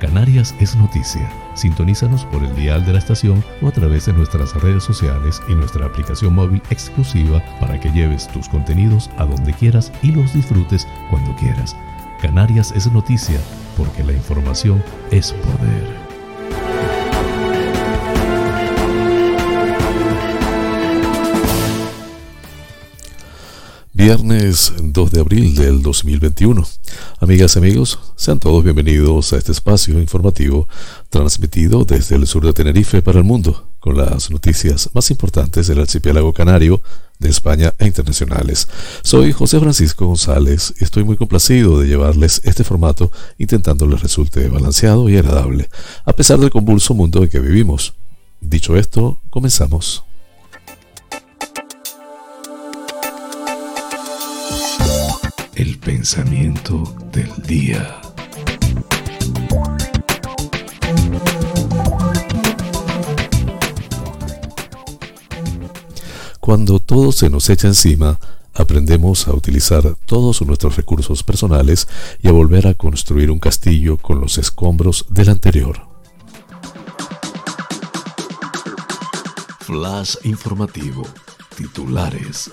Canarias es noticia. Sintonízanos por el dial de la estación o a través de nuestras redes sociales y nuestra aplicación móvil exclusiva para que lleves tus contenidos a donde quieras y los disfrutes cuando quieras. Canarias es noticia porque la información es poder. Viernes 2 de abril del 2021. Amigas y amigos, sean todos bienvenidos a este espacio informativo transmitido desde el sur de Tenerife para el mundo, con las noticias más importantes del archipiélago canario, de España e internacionales. Soy José Francisco González y estoy muy complacido de llevarles este formato intentando les resulte balanceado y agradable, a pesar del convulso mundo en que vivimos. Dicho esto, comenzamos. Pensamiento del día. Cuando todo se nos echa encima, aprendemos a utilizar todos nuestros recursos personales y a volver a construir un castillo con los escombros del anterior. Flash informativo. Titulares.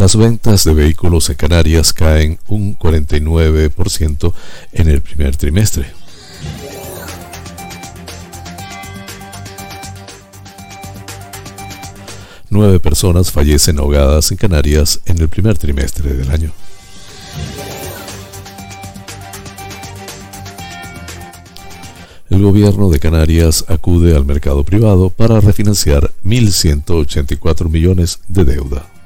Las ventas de vehículos en Canarias caen un 49% en el primer trimestre. Nueve personas fallecen ahogadas en Canarias en el primer trimestre del año. El gobierno de Canarias acude al mercado privado para refinanciar 1.184 millones de deuda.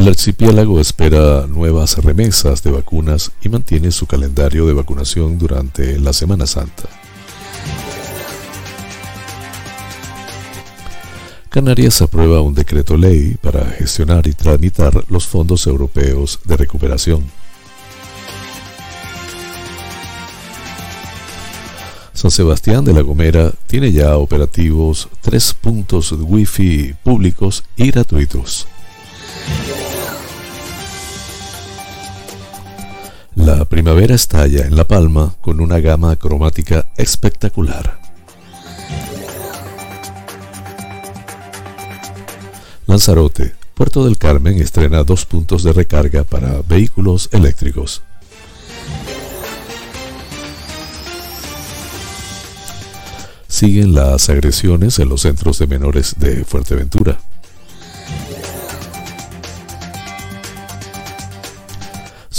El archipiélago espera nuevas remesas de vacunas y mantiene su calendario de vacunación durante la Semana Santa. Canarias aprueba un decreto ley para gestionar y tramitar los fondos europeos de recuperación. San Sebastián de la Gomera tiene ya operativos tres puntos Wi-Fi públicos y gratuitos. La primavera estalla en La Palma con una gama cromática espectacular. Lanzarote, Puerto del Carmen estrena dos puntos de recarga para vehículos eléctricos. Siguen las agresiones en los centros de menores de Fuerteventura.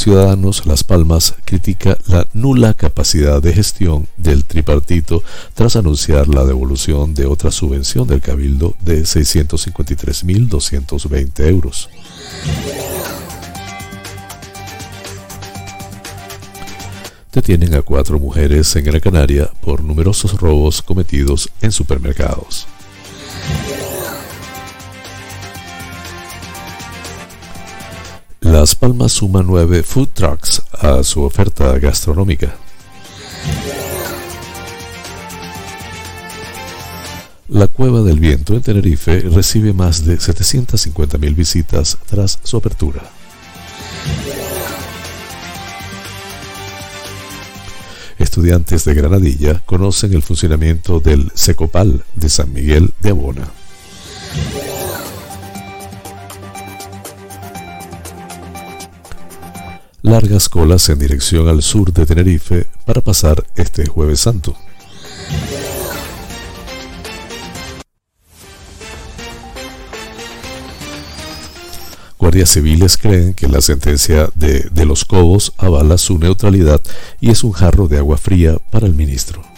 Ciudadanos Las Palmas critica la nula capacidad de gestión del tripartito tras anunciar la devolución de otra subvención del Cabildo de 653.220 euros. Detienen a cuatro mujeres en Gran Canaria por numerosos robos cometidos en supermercados. Las Palmas suma nueve food trucks a su oferta gastronómica. La Cueva del Viento en Tenerife recibe más de 750.000 visitas tras su apertura. Estudiantes de Granadilla conocen el funcionamiento del Secopal de San Miguel de Abona. Largas colas en dirección al sur de Tenerife para pasar este jueves santo. Guardias civiles creen que la sentencia de, de los Cobos avala su neutralidad y es un jarro de agua fría para el ministro.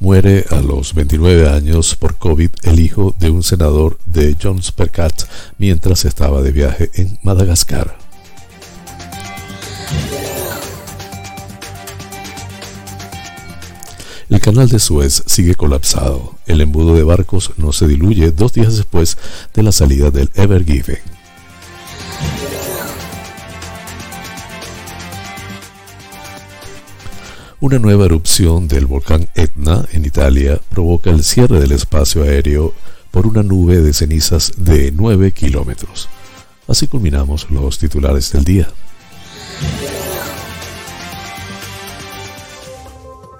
Muere a los 29 años por COVID el hijo de un senador de Jones Percat mientras estaba de viaje en Madagascar. El canal de Suez sigue colapsado. El embudo de barcos no se diluye dos días después de la salida del Ever Given. Una nueva erupción del volcán Etna en Italia provoca el cierre del espacio aéreo por una nube de cenizas de 9 kilómetros. Así culminamos los titulares del día.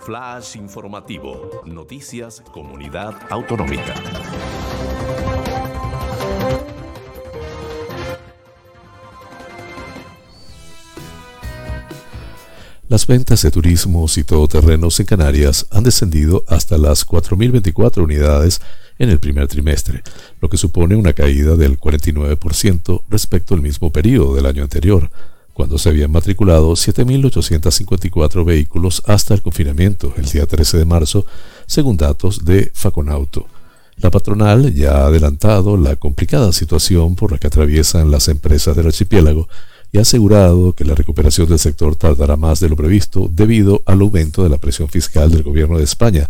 Flash informativo. Noticias Comunidad Autonómica. Las ventas de turismos y todoterrenos en Canarias han descendido hasta las 4.024 unidades en el primer trimestre, lo que supone una caída del 49% respecto al mismo periodo del año anterior, cuando se habían matriculado 7.854 vehículos hasta el confinamiento el día 13 de marzo, según datos de Faconauto. La patronal ya ha adelantado la complicada situación por la que atraviesan las empresas del archipiélago y ha asegurado que la recuperación del sector tardará más de lo previsto debido al aumento de la presión fiscal del gobierno de España,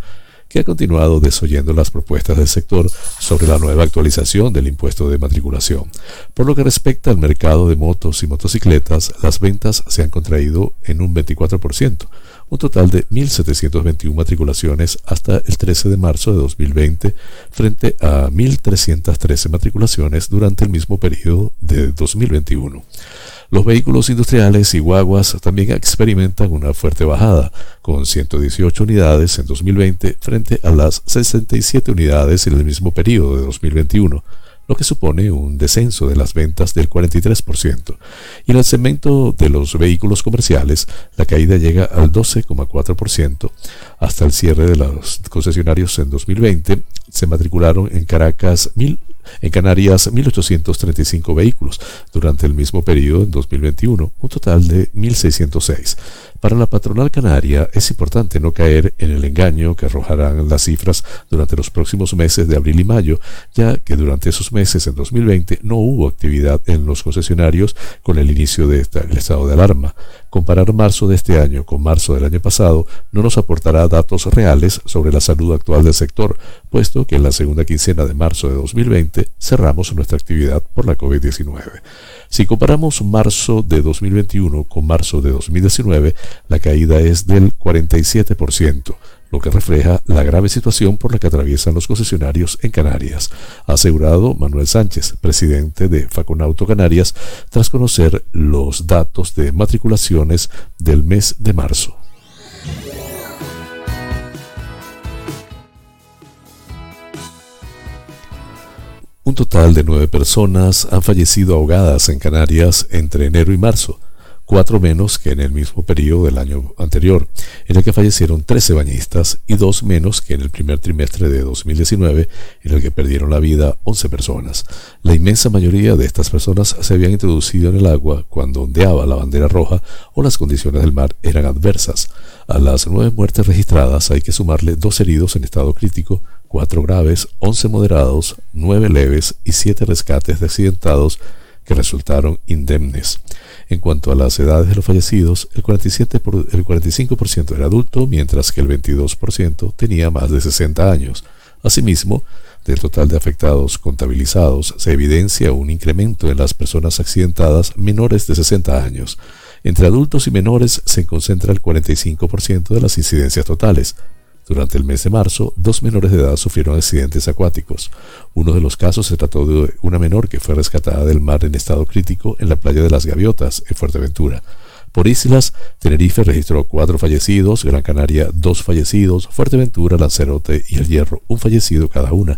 que ha continuado desoyendo las propuestas del sector sobre la nueva actualización del impuesto de matriculación. Por lo que respecta al mercado de motos y motocicletas, las ventas se han contraído en un 24%, un total de 1.721 matriculaciones hasta el 13 de marzo de 2020 frente a 1.313 matriculaciones durante el mismo periodo de 2021. Los vehículos industriales y guaguas también experimentan una fuerte bajada, con 118 unidades en 2020 frente a las 67 unidades en el mismo periodo de 2021 lo que supone un descenso de las ventas del 43%. Y en el segmento de los vehículos comerciales, la caída llega al 12,4%. Hasta el cierre de los concesionarios en 2020, se matricularon en Caracas mil en Canarias, 1.835 vehículos durante el mismo periodo en 2021, un total de 1.606. Para la patronal canaria es importante no caer en el engaño que arrojarán las cifras durante los próximos meses de abril y mayo, ya que durante esos meses en 2020 no hubo actividad en los concesionarios con el inicio del estado de alarma. Comparar marzo de este año con marzo del año pasado no nos aportará datos reales sobre la salud actual del sector, puesto que en la segunda quincena de marzo de 2020 cerramos nuestra actividad por la COVID-19. Si comparamos marzo de 2021 con marzo de 2019, la caída es del 47%, lo que refleja la grave situación por la que atraviesan los concesionarios en Canarias, ha asegurado Manuel Sánchez, presidente de Faconauto Canarias, tras conocer los datos de matriculaciones del mes de marzo. Un total de nueve personas han fallecido ahogadas en Canarias entre enero y marzo, cuatro menos que en el mismo periodo del año anterior, en el que fallecieron 13 bañistas, y dos menos que en el primer trimestre de 2019, en el que perdieron la vida 11 personas. La inmensa mayoría de estas personas se habían introducido en el agua cuando ondeaba la bandera roja o las condiciones del mar eran adversas. A las nueve muertes registradas hay que sumarle dos heridos en estado crítico, cuatro graves, once moderados, nueve leves y siete rescates de accidentados que resultaron indemnes. En cuanto a las edades de los fallecidos, el, 47 el 45% era adulto, mientras que el 22% tenía más de 60 años. Asimismo, del total de afectados contabilizados, se evidencia un incremento en las personas accidentadas menores de 60 años. Entre adultos y menores se concentra el 45% de las incidencias totales, durante el mes de marzo, dos menores de edad sufrieron accidentes acuáticos. Uno de los casos se trató de una menor que fue rescatada del mar en estado crítico en la playa de las Gaviotas, en Fuerteventura. Por islas, Tenerife registró cuatro fallecidos, Gran Canaria dos fallecidos, Fuerteventura, Lanzarote y El Hierro un fallecido cada una.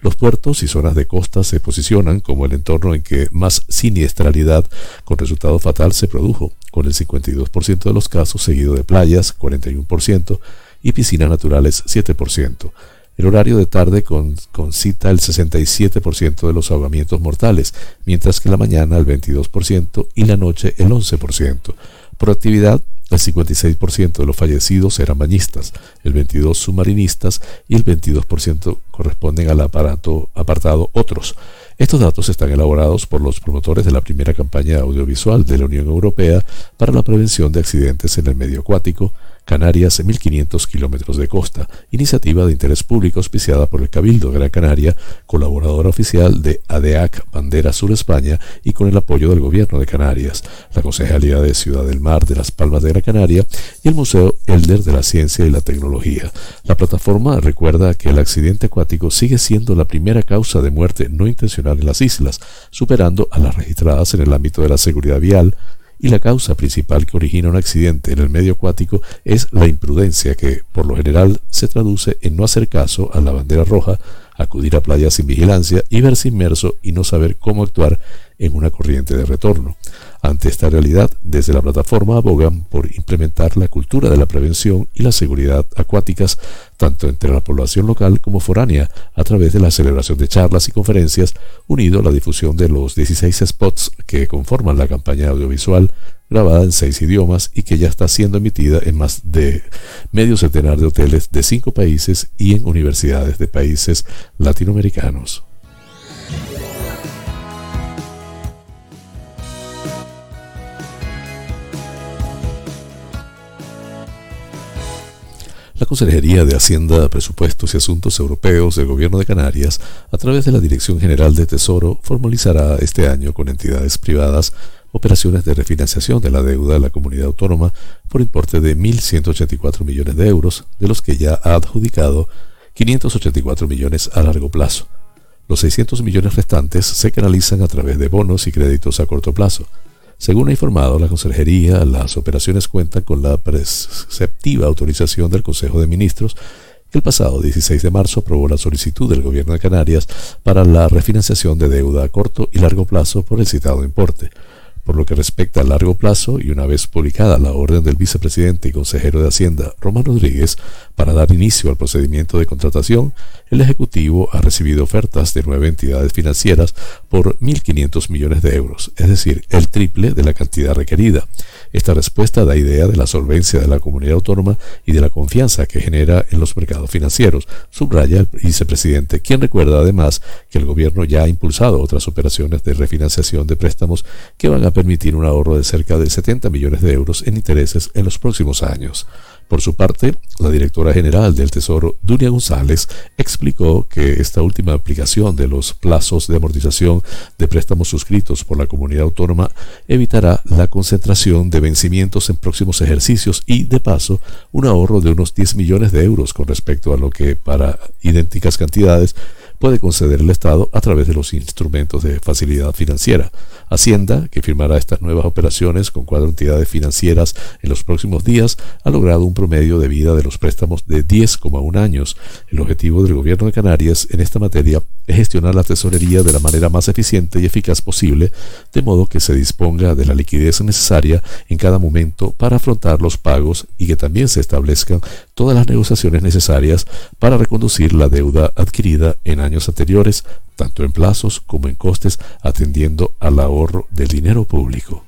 Los puertos y zonas de costa se posicionan como el entorno en que más siniestralidad con resultado fatal se produjo, con el 52% de los casos seguido de playas, 41%, y piscinas naturales 7%. El horario de tarde concita el 67% de los ahogamientos mortales, mientras que la mañana el 22% y la noche el 11%. Por actividad, el 56% de los fallecidos eran bañistas, el 22% submarinistas y el 22% corresponden al aparato, apartado otros. Estos datos están elaborados por los promotores de la primera campaña audiovisual de la Unión Europea para la prevención de accidentes en el medio acuático, Canarias 1500 kilómetros de costa, iniciativa de interés público auspiciada por el Cabildo de Gran Canaria, colaboradora oficial de ADEAC Bandera Sur España y con el apoyo del Gobierno de Canarias, la Concejalía de Ciudad del Mar de las Palmas de Gran Canaria y el Museo Elder de la Ciencia y la Tecnología. La plataforma recuerda que el accidente acuático sigue siendo la primera causa de muerte no intencional en las islas, superando a las registradas en el ámbito de la seguridad vial, y la causa principal que origina un accidente en el medio acuático es la imprudencia que, por lo general, se traduce en no hacer caso a la bandera roja, acudir a playas sin vigilancia y verse inmerso y no saber cómo actuar en una corriente de retorno. Ante esta realidad, desde la plataforma abogan por implementar la cultura de la prevención y la seguridad acuáticas tanto entre la población local como foránea a través de la celebración de charlas y conferencias, unido a la difusión de los 16 spots que conforman la campaña audiovisual grabada en seis idiomas y que ya está siendo emitida en más de medio centenar de hoteles de cinco países y en universidades de países latinoamericanos. La Consejería de Hacienda, Presupuestos y Asuntos Europeos del Gobierno de Canarias, a través de la Dirección General de Tesoro, formalizará este año con entidades privadas operaciones de refinanciación de la deuda de la comunidad autónoma por importe de 1.184 millones de euros, de los que ya ha adjudicado 584 millones a largo plazo. Los 600 millones restantes se canalizan a través de bonos y créditos a corto plazo. Según ha informado la Consejería, las operaciones cuentan con la preceptiva autorización del Consejo de Ministros que el pasado 16 de marzo aprobó la solicitud del Gobierno de Canarias para la refinanciación de deuda a corto y largo plazo por el citado importe. Por lo que respecta a largo plazo, y una vez publicada la orden del vicepresidente y consejero de Hacienda, Román Rodríguez, para dar inicio al procedimiento de contratación, el Ejecutivo ha recibido ofertas de nueve entidades financieras por 1.500 millones de euros, es decir, el triple de la cantidad requerida. Esta respuesta da idea de la solvencia de la comunidad autónoma y de la confianza que genera en los mercados financieros, subraya el vicepresidente, quien recuerda además que el gobierno ya ha impulsado otras operaciones de refinanciación de préstamos que van a permitir un ahorro de cerca de 70 millones de euros en intereses en los próximos años. Por su parte, la directora general del Tesoro, Dunia González, explicó que esta última aplicación de los plazos de amortización de préstamos suscritos por la comunidad autónoma evitará la concentración de vencimientos en próximos ejercicios y, de paso, un ahorro de unos 10 millones de euros con respecto a lo que para idénticas cantidades puede conceder el Estado a través de los instrumentos de facilidad financiera. Hacienda, que firmará estas nuevas operaciones con cuatro entidades financieras en los próximos días, ha logrado un promedio de vida de los préstamos de 10,1 años. El objetivo del Gobierno de Canarias en esta materia es gestionar la tesorería de la manera más eficiente y eficaz posible, de modo que se disponga de la liquidez necesaria en cada momento para afrontar los pagos y que también se establezcan todas las negociaciones necesarias para reconducir la deuda adquirida en años anteriores, tanto en plazos como en costes, atendiendo al ahorro del dinero público.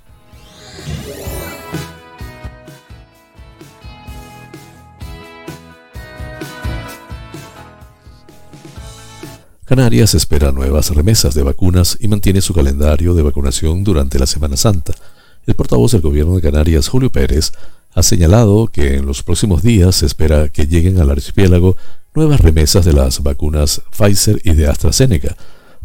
Canarias espera nuevas remesas de vacunas y mantiene su calendario de vacunación durante la Semana Santa. El portavoz del gobierno de Canarias, Julio Pérez, ha señalado que en los próximos días se espera que lleguen al archipiélago nuevas remesas de las vacunas Pfizer y de AstraZeneca,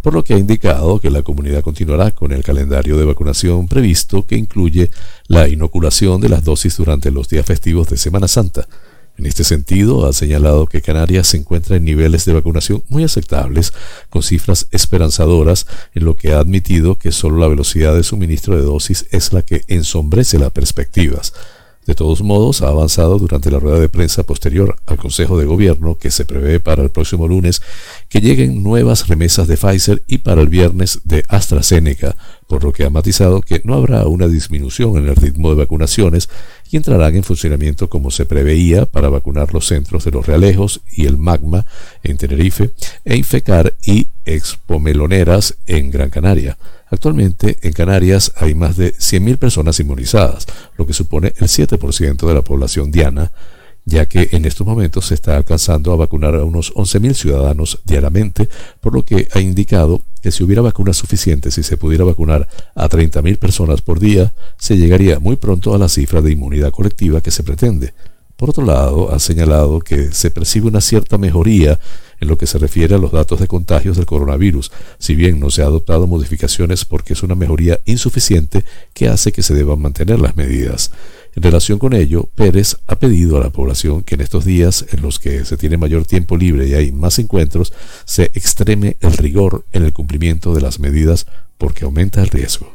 por lo que ha indicado que la comunidad continuará con el calendario de vacunación previsto que incluye la inoculación de las dosis durante los días festivos de Semana Santa. En este sentido, ha señalado que Canarias se encuentra en niveles de vacunación muy aceptables, con cifras esperanzadoras, en lo que ha admitido que solo la velocidad de suministro de dosis es la que ensombrece las perspectivas. De todos modos, ha avanzado durante la rueda de prensa posterior al Consejo de Gobierno que se prevé para el próximo lunes que lleguen nuevas remesas de Pfizer y para el viernes de AstraZeneca, por lo que ha matizado que no habrá una disminución en el ritmo de vacunaciones y entrarán en funcionamiento como se preveía para vacunar los centros de los Realejos y el Magma en Tenerife e Infecar y Expomeloneras en Gran Canaria. Actualmente en Canarias hay más de 100.000 personas inmunizadas, lo que supone el 7% de la población diana, ya que en estos momentos se está alcanzando a vacunar a unos 11.000 ciudadanos diariamente, por lo que ha indicado que si hubiera vacunas suficientes y se pudiera vacunar a 30.000 personas por día, se llegaría muy pronto a la cifra de inmunidad colectiva que se pretende. Por otro lado, ha señalado que se percibe una cierta mejoría en lo que se refiere a los datos de contagios del coronavirus, si bien no se ha adoptado modificaciones porque es una mejoría insuficiente que hace que se deban mantener las medidas. En relación con ello, Pérez ha pedido a la población que en estos días en los que se tiene mayor tiempo libre y hay más encuentros, se extreme el rigor en el cumplimiento de las medidas porque aumenta el riesgo.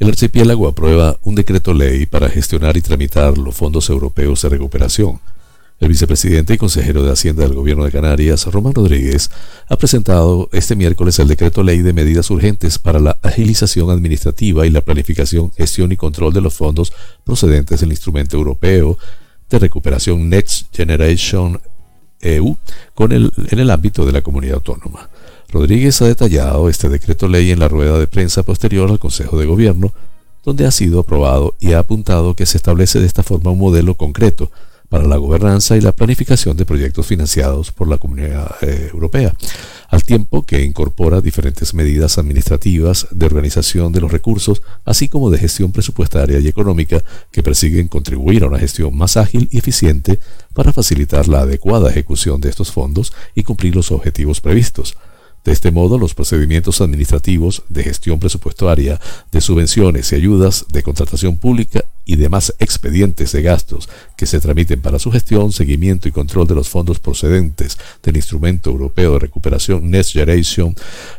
El archipiélago aprueba un decreto ley para gestionar y tramitar los fondos europeos de recuperación. El vicepresidente y consejero de Hacienda del Gobierno de Canarias, Román Rodríguez, ha presentado este miércoles el decreto ley de medidas urgentes para la agilización administrativa y la planificación, gestión y control de los fondos procedentes del instrumento europeo de recuperación Next Generation EU con el, en el ámbito de la comunidad autónoma. Rodríguez ha detallado este decreto ley en la rueda de prensa posterior al Consejo de Gobierno, donde ha sido aprobado y ha apuntado que se establece de esta forma un modelo concreto para la gobernanza y la planificación de proyectos financiados por la Comunidad eh, Europea, al tiempo que incorpora diferentes medidas administrativas de organización de los recursos, así como de gestión presupuestaria y económica que persiguen contribuir a una gestión más ágil y eficiente para facilitar la adecuada ejecución de estos fondos y cumplir los objetivos previstos. De este modo, los procedimientos administrativos de gestión presupuestaria, de subvenciones y ayudas, de contratación pública y demás expedientes de gastos que se tramiten para su gestión, seguimiento y control de los fondos procedentes del Instrumento Europeo de Recuperación Next Generation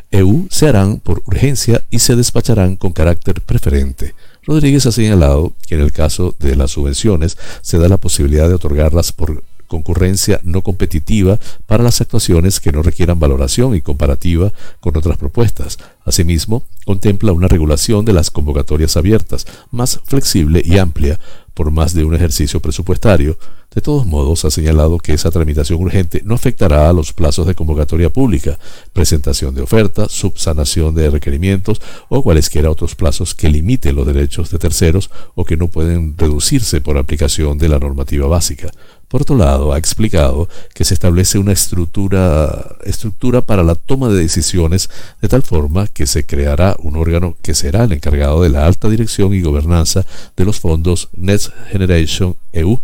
EU se harán por urgencia y se despacharán con carácter preferente. Rodríguez ha señalado que en el caso de las subvenciones se da la posibilidad de otorgarlas por concurrencia no competitiva para las actuaciones que no requieran valoración y comparativa con otras propuestas. Asimismo, contempla una regulación de las convocatorias abiertas, más flexible y amplia, por más de un ejercicio presupuestario. De todos modos, ha señalado que esa tramitación urgente no afectará a los plazos de convocatoria pública, presentación de ofertas, subsanación de requerimientos o cualesquiera otros plazos que limiten los derechos de terceros o que no pueden reducirse por aplicación de la normativa básica. Por otro lado, ha explicado que se establece una estructura, estructura para la toma de decisiones de tal forma que se creará un órgano que será el encargado de la alta dirección y gobernanza de los fondos Next Generation EU.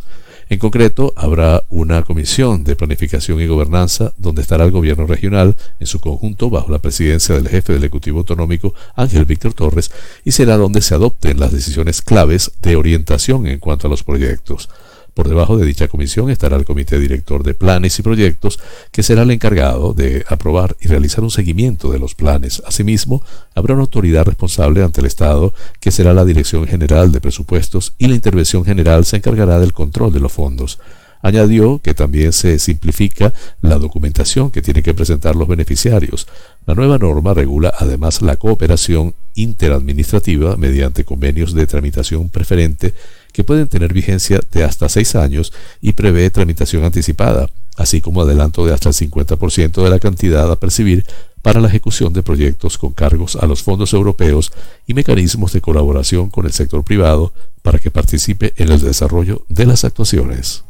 En concreto, habrá una comisión de planificación y gobernanza donde estará el gobierno regional en su conjunto bajo la presidencia del jefe del Ejecutivo Autonómico Ángel Víctor Torres y será donde se adopten las decisiones claves de orientación en cuanto a los proyectos. Por debajo de dicha comisión estará el Comité Director de Planes y Proyectos, que será el encargado de aprobar y realizar un seguimiento de los planes. Asimismo, habrá una autoridad responsable ante el Estado, que será la Dirección General de Presupuestos, y la Intervención General se encargará del control de los fondos. Añadió que también se simplifica la documentación que tienen que presentar los beneficiarios. La nueva norma regula además la cooperación interadministrativa mediante convenios de tramitación preferente que pueden tener vigencia de hasta seis años y prevé tramitación anticipada, así como adelanto de hasta el 50% de la cantidad a percibir para la ejecución de proyectos con cargos a los fondos europeos y mecanismos de colaboración con el sector privado para que participe en el desarrollo de las actuaciones.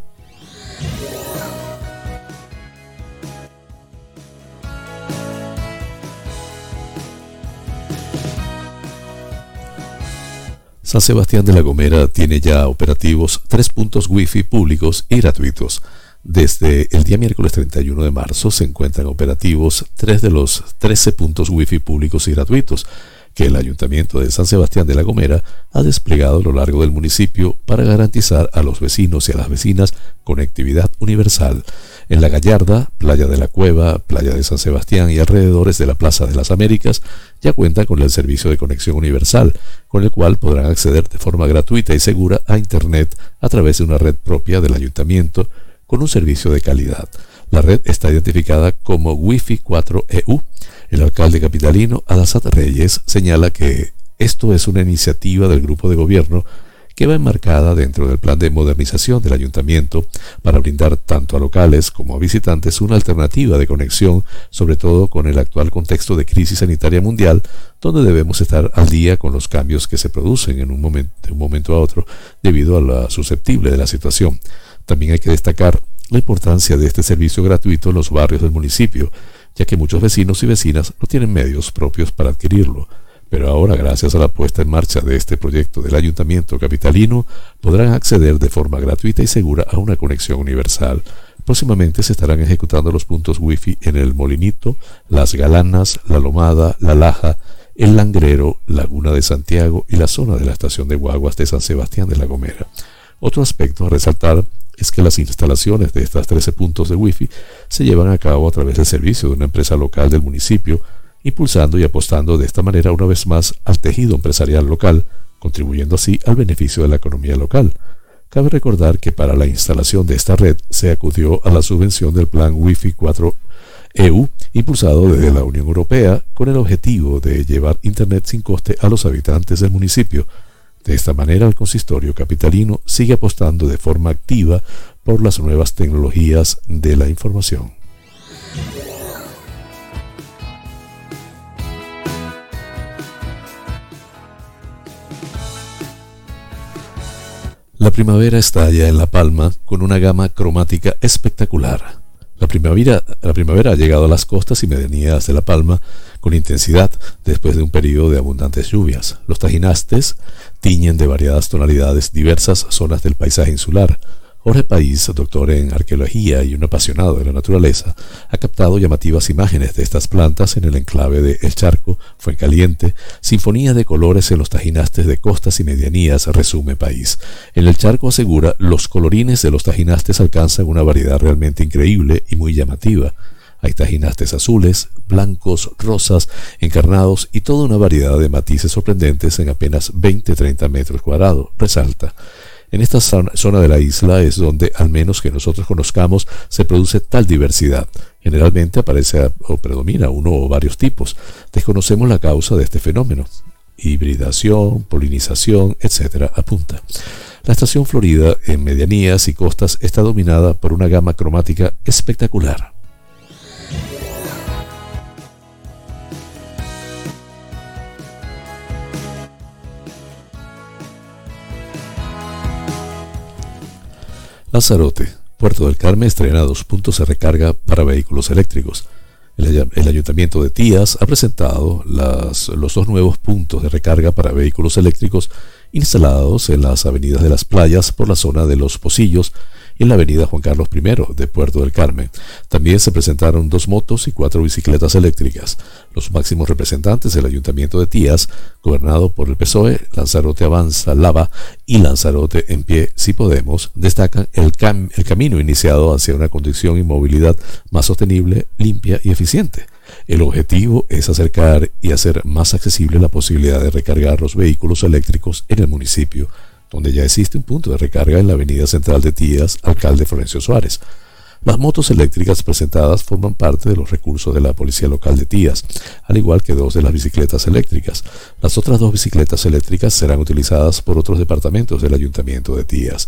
San Sebastián de la Gomera tiene ya operativos tres puntos Wi-Fi públicos y gratuitos. Desde el día miércoles 31 de marzo se encuentran operativos tres de los 13 puntos Wi-Fi públicos y gratuitos que el Ayuntamiento de San Sebastián de la Gomera ha desplegado a lo largo del municipio para garantizar a los vecinos y a las vecinas conectividad universal. En La Gallarda, Playa de la Cueva, Playa de San Sebastián y alrededores de la Plaza de las Américas ya cuentan con el servicio de conexión universal, con el cual podrán acceder de forma gratuita y segura a Internet a través de una red propia del ayuntamiento con un servicio de calidad. La red está identificada como Wi-Fi 4EU. El alcalde capitalino Adasat Reyes señala que esto es una iniciativa del grupo de gobierno que va enmarcada dentro del plan de modernización del ayuntamiento para brindar tanto a locales como a visitantes una alternativa de conexión, sobre todo con el actual contexto de crisis sanitaria mundial, donde debemos estar al día con los cambios que se producen en un momento, de un momento a otro debido a la susceptible de la situación. También hay que destacar la importancia de este servicio gratuito en los barrios del municipio, ya que muchos vecinos y vecinas no tienen medios propios para adquirirlo. Pero ahora, gracias a la puesta en marcha de este proyecto del Ayuntamiento Capitalino, podrán acceder de forma gratuita y segura a una conexión universal. Próximamente se estarán ejecutando los puntos Wi-Fi en el Molinito, Las Galanas, La Lomada, La Laja, El Langrero, Laguna de Santiago y la zona de la estación de guaguas de San Sebastián de la Gomera. Otro aspecto a resaltar es que las instalaciones de estas 13 puntos de Wi-Fi se llevan a cabo a través del servicio de una empresa local del municipio, impulsando y apostando de esta manera una vez más al tejido empresarial local, contribuyendo así al beneficio de la economía local. Cabe recordar que para la instalación de esta red se acudió a la subvención del plan Wi-Fi 4 EU, impulsado desde la Unión Europea con el objetivo de llevar Internet sin coste a los habitantes del municipio, de esta manera, el consistorio capitalino sigue apostando de forma activa por las nuevas tecnologías de la información. La primavera estalla en La Palma con una gama cromática espectacular. La primavera, ha llegado a las costas y medianías de La Palma con intensidad después de un periodo de abundantes lluvias. Los tajinastes tiñen de variadas tonalidades diversas zonas del paisaje insular. Jorge País, doctor en arqueología y un apasionado de la naturaleza, ha captado llamativas imágenes de estas plantas en el enclave de El Charco, Fuencaliente, Sinfonía de colores en los tajinastes de costas y medianías, resume País. En El Charco asegura, los colorines de los tajinastes alcanzan una variedad realmente increíble y muy llamativa. Hay tajinastes azules, blancos, rosas, encarnados y toda una variedad de matices sorprendentes en apenas 20-30 metros cuadrados, resalta. En esta zona de la isla es donde, al menos que nosotros conozcamos, se produce tal diversidad. Generalmente aparece o predomina uno o varios tipos. Desconocemos la causa de este fenómeno. Hibridación, polinización, etc. apunta. La estación Florida, en medianías y costas, está dominada por una gama cromática espectacular. Lanzarote, Puerto del Carmen estrena dos puntos de recarga para vehículos eléctricos. El, Ayuntamiento de Tías ha presentado los dos nuevos puntos de recarga para vehículos eléctricos instalados en las avenidas de las playas por la zona de Los Pocillos en la avenida Juan Carlos I de Puerto del Carmen. También se presentaron dos motos y cuatro bicicletas eléctricas. Los máximos representantes del Ayuntamiento de Tías, gobernado por el PSOE, Lanzarote Avanza, Lava y Lanzarote en pie, si podemos, destacan el, el camino iniciado hacia una conducción y movilidad más sostenible, limpia y eficiente. El objetivo es acercar y hacer más accesible la posibilidad de recargar los vehículos eléctricos en el municipio donde ya existe un punto de recarga en la avenida central de Tías, alcalde Florencio Suárez. Las motos eléctricas presentadas forman parte de los recursos de la Policía Local de Tías, al igual que dos de las bicicletas eléctricas. Las otras dos bicicletas eléctricas serán utilizadas por otros departamentos del Ayuntamiento de Tías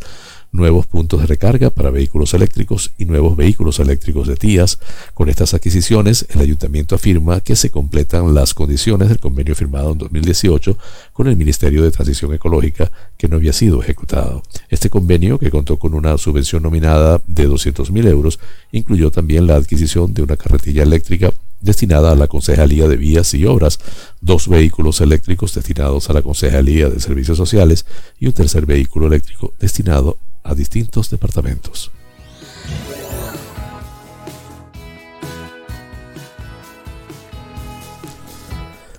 nuevos puntos de recarga para vehículos eléctricos y nuevos vehículos eléctricos de Tías. Con estas adquisiciones, el ayuntamiento afirma que se completan las condiciones del convenio firmado en 2018 con el Ministerio de Transición Ecológica que no había sido ejecutado. Este convenio, que contó con una subvención nominada de 200.000 euros, incluyó también la adquisición de una carretilla eléctrica destinada a la Concejalía de Vías y Obras, dos vehículos eléctricos destinados a la Concejalía de Servicios Sociales y un tercer vehículo eléctrico destinado distintos departamentos.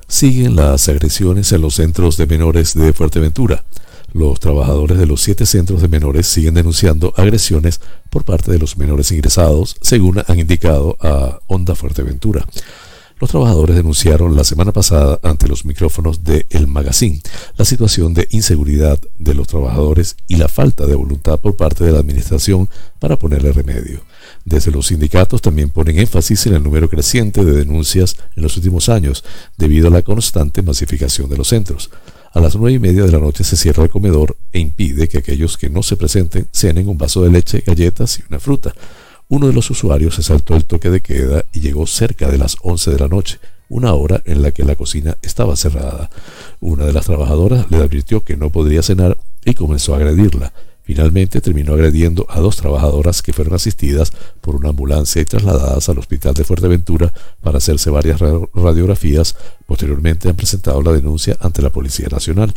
Siguen las agresiones en los centros de menores de Fuerteventura. Los trabajadores de los siete centros de menores siguen denunciando agresiones por parte de los menores ingresados, según han indicado a Onda Fuerteventura. Los trabajadores denunciaron la semana pasada ante los micrófonos de El Magazine la situación de inseguridad de los trabajadores y la falta de voluntad por parte de la administración para ponerle remedio. Desde los sindicatos también ponen énfasis en el número creciente de denuncias en los últimos años debido a la constante masificación de los centros. A las nueve y media de la noche se cierra el comedor e impide que aquellos que no se presenten cenen un vaso de leche, galletas y una fruta. Uno de los usuarios se saltó el toque de queda y llegó cerca de las once de la noche, una hora en la que la cocina estaba cerrada. Una de las trabajadoras le advirtió que no podría cenar y comenzó a agredirla. Finalmente terminó agrediendo a dos trabajadoras que fueron asistidas por una ambulancia y trasladadas al hospital de Fuerteventura para hacerse varias radiografías. Posteriormente han presentado la denuncia ante la Policía Nacional.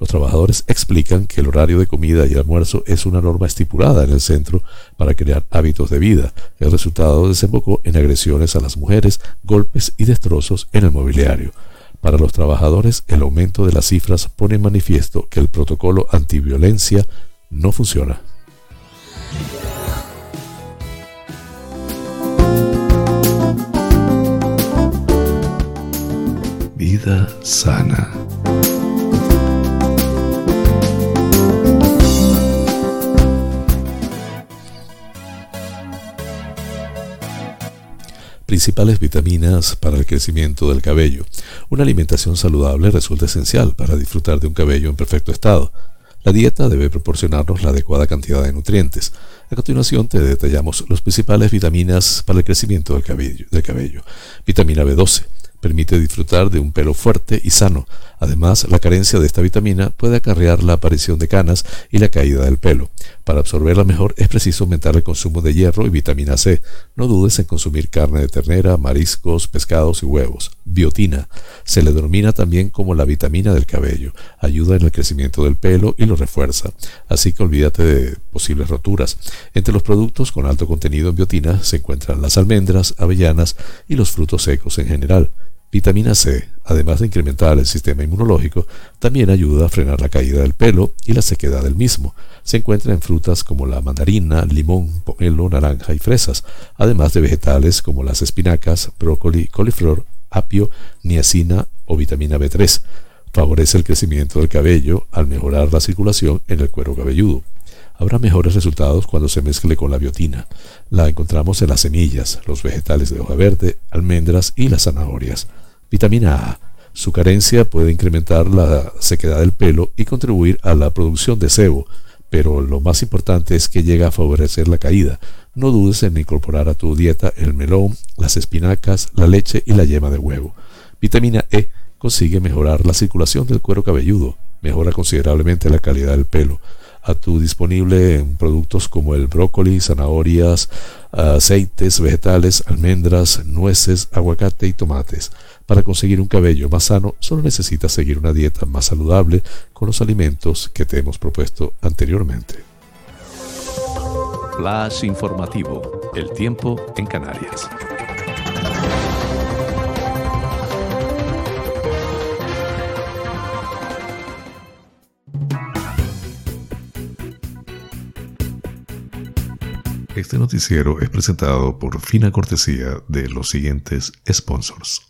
Los trabajadores explican que el horario de comida y almuerzo es una norma estipulada en el centro para crear hábitos de vida. El resultado desembocó en agresiones a las mujeres, golpes y destrozos en el mobiliario. Para los trabajadores, el aumento de las cifras pone en manifiesto que el protocolo antiviolencia no funciona. Vida sana. Principales vitaminas para el crecimiento del cabello. Una alimentación saludable resulta esencial para disfrutar de un cabello en perfecto estado. La dieta debe proporcionarnos la adecuada cantidad de nutrientes. A continuación te detallamos las principales vitaminas para el crecimiento del cabello. Del cabello. Vitamina B12 permite disfrutar de un pelo fuerte y sano. Además, la carencia de esta vitamina puede acarrear la aparición de canas y la caída del pelo. Para absorberla mejor es preciso aumentar el consumo de hierro y vitamina C. No dudes en consumir carne de ternera, mariscos, pescados y huevos. Biotina. Se le denomina también como la vitamina del cabello. Ayuda en el crecimiento del pelo y lo refuerza. Así que olvídate de posibles roturas. Entre los productos con alto contenido en biotina se encuentran las almendras, avellanas y los frutos secos en general. Vitamina C, además de incrementar el sistema inmunológico, también ayuda a frenar la caída del pelo y la sequedad del mismo. Se encuentra en frutas como la mandarina, limón, pomelo, naranja y fresas, además de vegetales como las espinacas, brócoli, coliflor, apio, niacina o vitamina B3. Favorece el crecimiento del cabello al mejorar la circulación en el cuero cabelludo habrá mejores resultados cuando se mezcle con la biotina. La encontramos en las semillas, los vegetales de hoja verde, almendras y las zanahorias. Vitamina A. Su carencia puede incrementar la sequedad del pelo y contribuir a la producción de sebo, pero lo más importante es que llega a favorecer la caída. No dudes en incorporar a tu dieta el melón, las espinacas, la leche y la yema de huevo. Vitamina E consigue mejorar la circulación del cuero cabelludo, mejora considerablemente la calidad del pelo a tu disponible en productos como el brócoli, zanahorias, aceites vegetales, almendras, nueces, aguacate y tomates. Para conseguir un cabello más sano, solo necesitas seguir una dieta más saludable con los alimentos que te hemos propuesto anteriormente. Flash informativo. El tiempo en Canarias. Este noticiero es presentado por fina cortesía de los siguientes sponsors.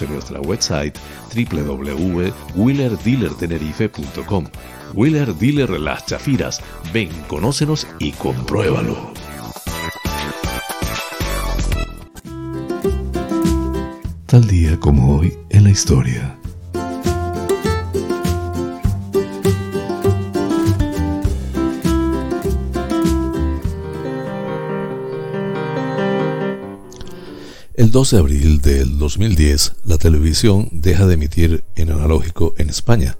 en nuestra website www.wheelerdealertenerife.com. Wheeler Dealer Las Chafiras. Ven, conócenos y compruébalo. Tal día como hoy en la historia. El 2 de abril del 2010, la televisión deja de emitir en analógico en España.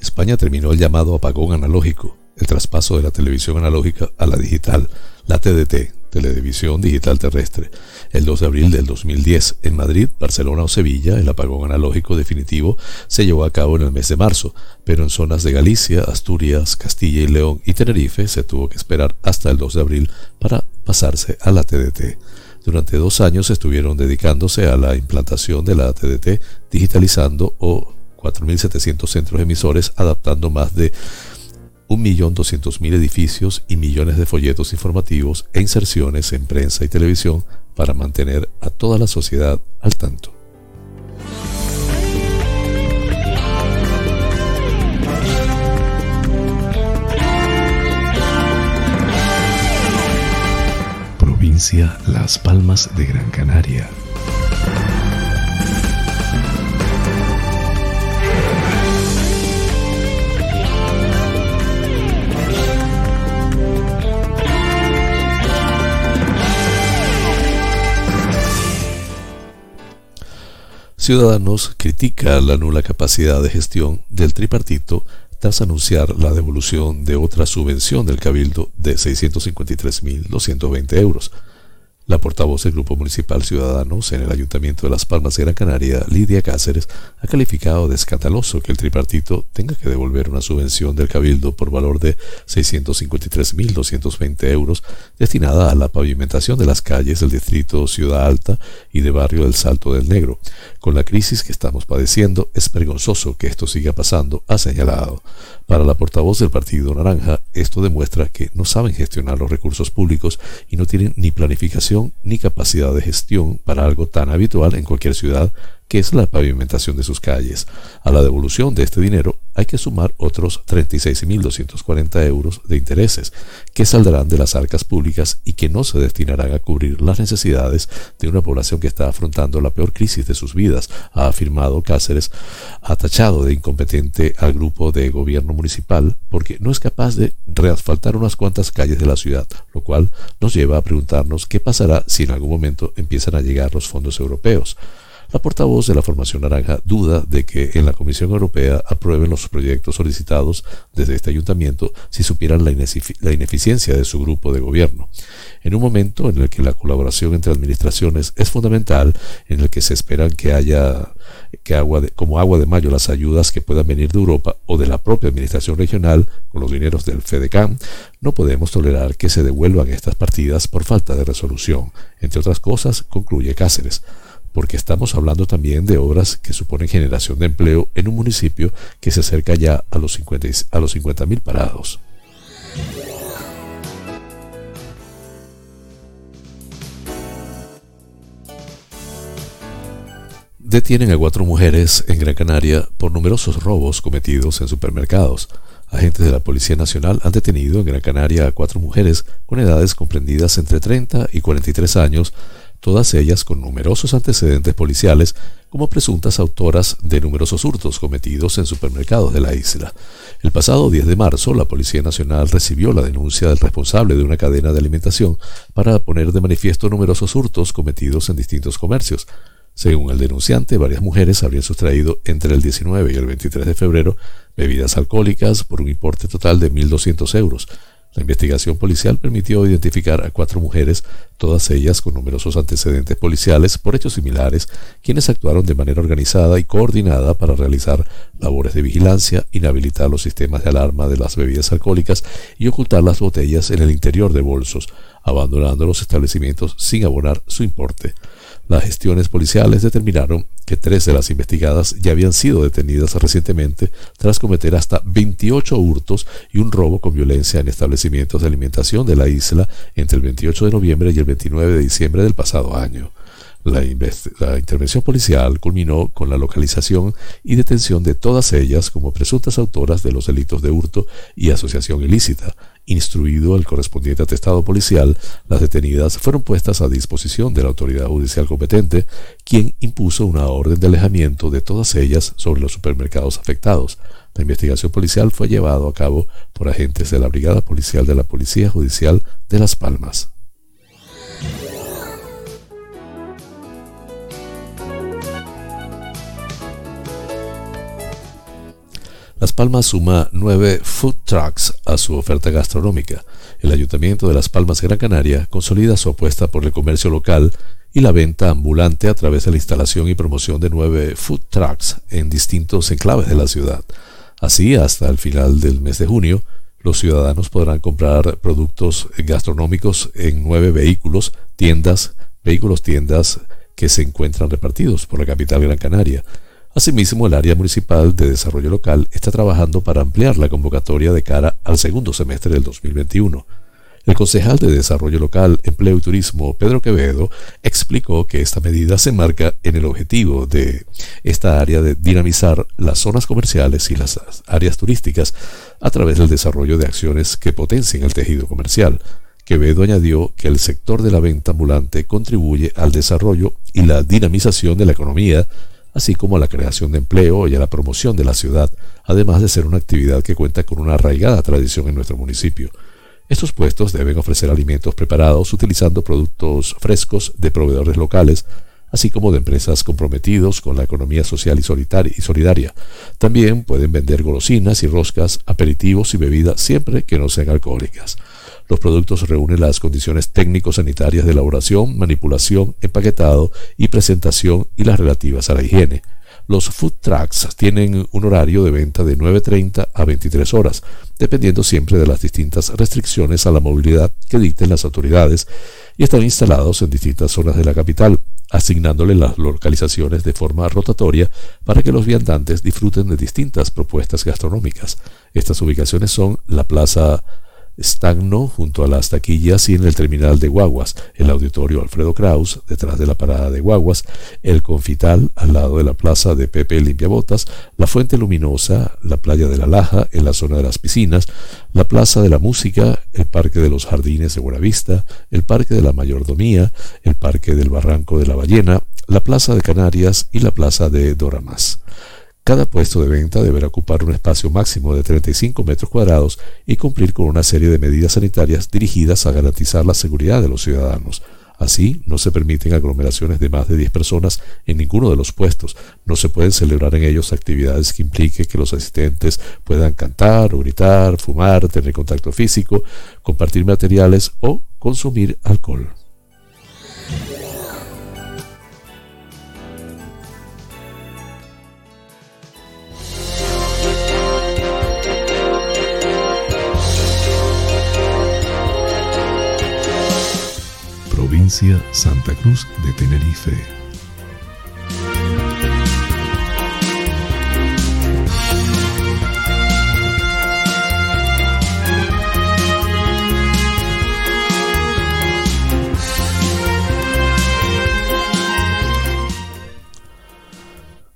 España terminó el llamado apagón analógico, el traspaso de la televisión analógica a la digital, la TDT, Televisión Digital Terrestre, el 2 de abril del 2010. En Madrid, Barcelona o Sevilla, el apagón analógico definitivo se llevó a cabo en el mes de marzo, pero en zonas de Galicia, Asturias, Castilla y León y Tenerife se tuvo que esperar hasta el 2 de abril para pasarse a la TDT. Durante dos años estuvieron dedicándose a la implantación de la TDT, digitalizando o 4.700 centros emisores, adaptando más de 1.200.000 edificios y millones de folletos informativos e inserciones en prensa y televisión para mantener a toda la sociedad al tanto. Las Palmas de Gran Canaria. Ciudadanos critica la nula capacidad de gestión del tripartito tras anunciar la devolución de otra subvención del Cabildo de 653.220 euros la portavoz del Grupo Municipal Ciudadanos en el Ayuntamiento de Las Palmas de Gran Canaria, Lidia Cáceres, ha calificado de escandaloso que el tripartito tenga que devolver una subvención del Cabildo por valor de 653.220 euros destinada a la pavimentación de las calles del distrito Ciudad Alta y de barrio del Salto del Negro. Con la crisis que estamos padeciendo, es vergonzoso que esto siga pasando, ha señalado. Para la portavoz del Partido Naranja, esto demuestra que no saben gestionar los recursos públicos y no tienen ni planificación ni capacidad de gestión para algo tan habitual en cualquier ciudad que es la pavimentación de sus calles. A la devolución de este dinero hay que sumar otros 36.240 euros de intereses, que saldrán de las arcas públicas y que no se destinarán a cubrir las necesidades de una población que está afrontando la peor crisis de sus vidas, ha afirmado Cáceres, ha tachado de incompetente al grupo de gobierno municipal porque no es capaz de reasfaltar unas cuantas calles de la ciudad, lo cual nos lleva a preguntarnos qué pasará si en algún momento empiezan a llegar los fondos europeos. La portavoz de la Formación Naranja duda de que en la Comisión Europea aprueben los proyectos solicitados desde este ayuntamiento si supieran la, ineficiencia de su grupo de gobierno. En un momento en el que la colaboración entre administraciones es fundamental, en el que se esperan que haya como agua de mayo las ayudas que puedan venir de Europa o de la propia administración regional con los dineros del FEDECAM, no podemos tolerar que se devuelvan estas partidas por falta de resolución. Entre otras cosas, concluye Cáceres porque estamos hablando también de obras que suponen generación de empleo en un municipio que se acerca ya a los 50.000 a los 50 parados. Detienen a cuatro mujeres en Gran Canaria por numerosos robos cometidos en supermercados. Agentes de la Policía Nacional han detenido en Gran Canaria a cuatro mujeres con edades comprendidas entre 30 y 43 años todas ellas con numerosos antecedentes policiales como presuntas autoras de numerosos hurtos cometidos en supermercados de la isla. El pasado 10 de marzo, la Policía Nacional recibió la denuncia del responsable de una cadena de alimentación para poner de manifiesto numerosos hurtos cometidos en distintos comercios. Según el denunciante, varias mujeres habrían sustraído entre el 19 y el 23 de febrero bebidas alcohólicas por un importe total de 1.200 euros, La investigación policial permitió identificar a cuatro mujeres, todas ellas con numerosos antecedentes policiales por hechos similares, quienes actuaron de manera organizada y coordinada para realizar labores de vigilancia, inhabilitar los sistemas de alarma de las bebidas alcohólicas y ocultar las botellas en el interior de bolsos, abandonando los establecimientos sin abonar su importe. Las gestiones policiales determinaron que tres de las investigadas ya habían sido detenidas recientemente tras cometer hasta 28 hurtos y un robo con violencia en establecimientos de alimentación de la isla entre el 28 de noviembre y el 29 de diciembre del pasado año. La, intervención policial culminó con la localización y detención de todas ellas como presuntas autoras de los delitos de hurto y asociación ilícita. Instruido el correspondiente atestado policial, las detenidas fueron puestas a disposición de la autoridad judicial competente, quien impuso una orden de alejamiento de todas ellas sobre los supermercados afectados. La investigación policial fue llevada a cabo por agentes de la Brigada Policial de la Policía Judicial de Las Palmas. Las Palmas suma nueve food trucks a su oferta gastronómica. El Ayuntamiento de Las Palmas Gran Canaria consolida su apuesta por el comercio local y la venta ambulante a través de la instalación y promoción de nueve food trucks en distintos enclaves de la ciudad. Así, hasta el final del mes de junio, los ciudadanos podrán comprar productos gastronómicos en nueve vehículos, tiendas, vehículos tiendas que se encuentran repartidos por la capital Gran Canaria. Asimismo, el área municipal de desarrollo local está trabajando para ampliar la convocatoria de cara al segundo semestre del 2021. El concejal de Desarrollo Local, Empleo y Turismo, Pedro Quevedo, explicó que esta medida se marca en el objetivo de esta área de dinamizar las zonas comerciales y las áreas turísticas a través del desarrollo de acciones que potencien el tejido comercial. Quevedo añadió que el sector de la venta ambulante contribuye al desarrollo y la dinamización de la economía así como la creación de empleo y a la promoción de la ciudad, además de ser una actividad que cuenta con una arraigada tradición en nuestro municipio. Estos puestos deben ofrecer alimentos preparados utilizando productos frescos de proveedores locales, así como de empresas comprometidos con la economía social y solidaria. También pueden vender golosinas y roscas, aperitivos y bebidas siempre que no sean alcohólicas. Los productos reúnen las condiciones técnico-sanitarias de elaboración, manipulación, empaquetado y presentación y las relativas a la higiene. Los food trucks tienen un horario de venta de 9.30 a 23 horas, dependiendo siempre de las distintas restricciones a la movilidad que dicten las autoridades, y están instalados en distintas zonas de la capital, asignándole las localizaciones de forma rotatoria para que los viandantes disfruten de distintas propuestas gastronómicas. Estas ubicaciones son la Plaza Stagno junto a las taquillas y en el terminal de guaguas, el auditorio Alfredo Kraus detrás de la parada de guaguas, el confital al lado de la plaza de Pepe Limpiabotas, la fuente luminosa, la playa de la Laja en la zona de las piscinas, la plaza de la música, el parque de los jardines de Buenavista, el parque de la mayordomía, el parque del barranco de la ballena, la plaza de Canarias y la plaza de Doramas. Cada puesto de venta deberá ocupar un espacio máximo de 35 metros cuadrados y cumplir con una serie de medidas sanitarias dirigidas a garantizar la seguridad de los ciudadanos. Así, no se permiten aglomeraciones de más de 10 personas en ninguno de los puestos. No se pueden celebrar en ellos actividades que impliquen que los asistentes puedan cantar o gritar, fumar, tener contacto físico, compartir materiales o consumir alcohol. Santa Cruz de Tenerife.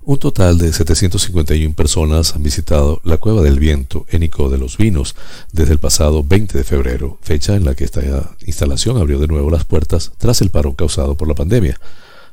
Un total de 751 personas han visitado la Cueva del Viento en Ico de los Vinos desde el pasado 20 de febrero, fecha en la que esta instalación abrió de nuevo las puertas tras el parón causado por la pandemia.